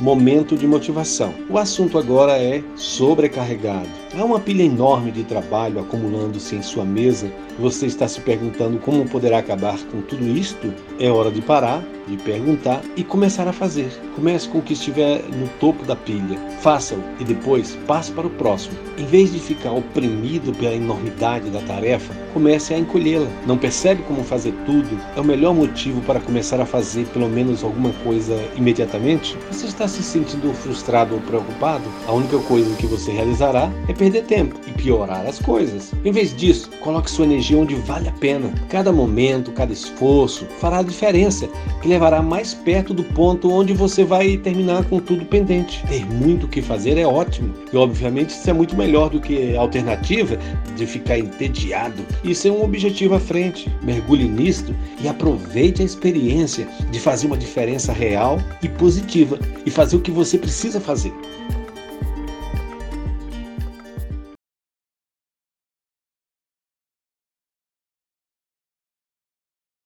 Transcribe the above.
momento de motivação. O assunto agora é sobrecarregado. Há uma pilha enorme de trabalho acumulando-se em sua mesa. Você está se perguntando como poderá acabar com tudo isto? É hora de parar, de perguntar e começar a fazer. Comece com o que estiver no topo da pilha. Faça-o e depois passe para o próximo. Em vez de ficar oprimido pela enormidade da tarefa, comece a encolhê-la. Não percebe como fazer tudo? É o melhor motivo para começar a fazer pelo menos alguma coisa imediatamente? Você está se sentindo frustrado ou preocupado? A única coisa que você realizará é perder tempo e piorar as coisas. Em vez disso, coloque sua energia onde vale a pena. Cada momento, cada esforço fará a diferença que levará mais perto do ponto onde você vai terminar com tudo pendente. Ter muito o que fazer é ótimo e, obviamente, isso é muito melhor do que a alternativa de ficar entediado. Isso é um objetivo à frente. Mergulhe nisto e aproveite a experiência de fazer uma diferença real e positiva e fazer o que você precisa fazer.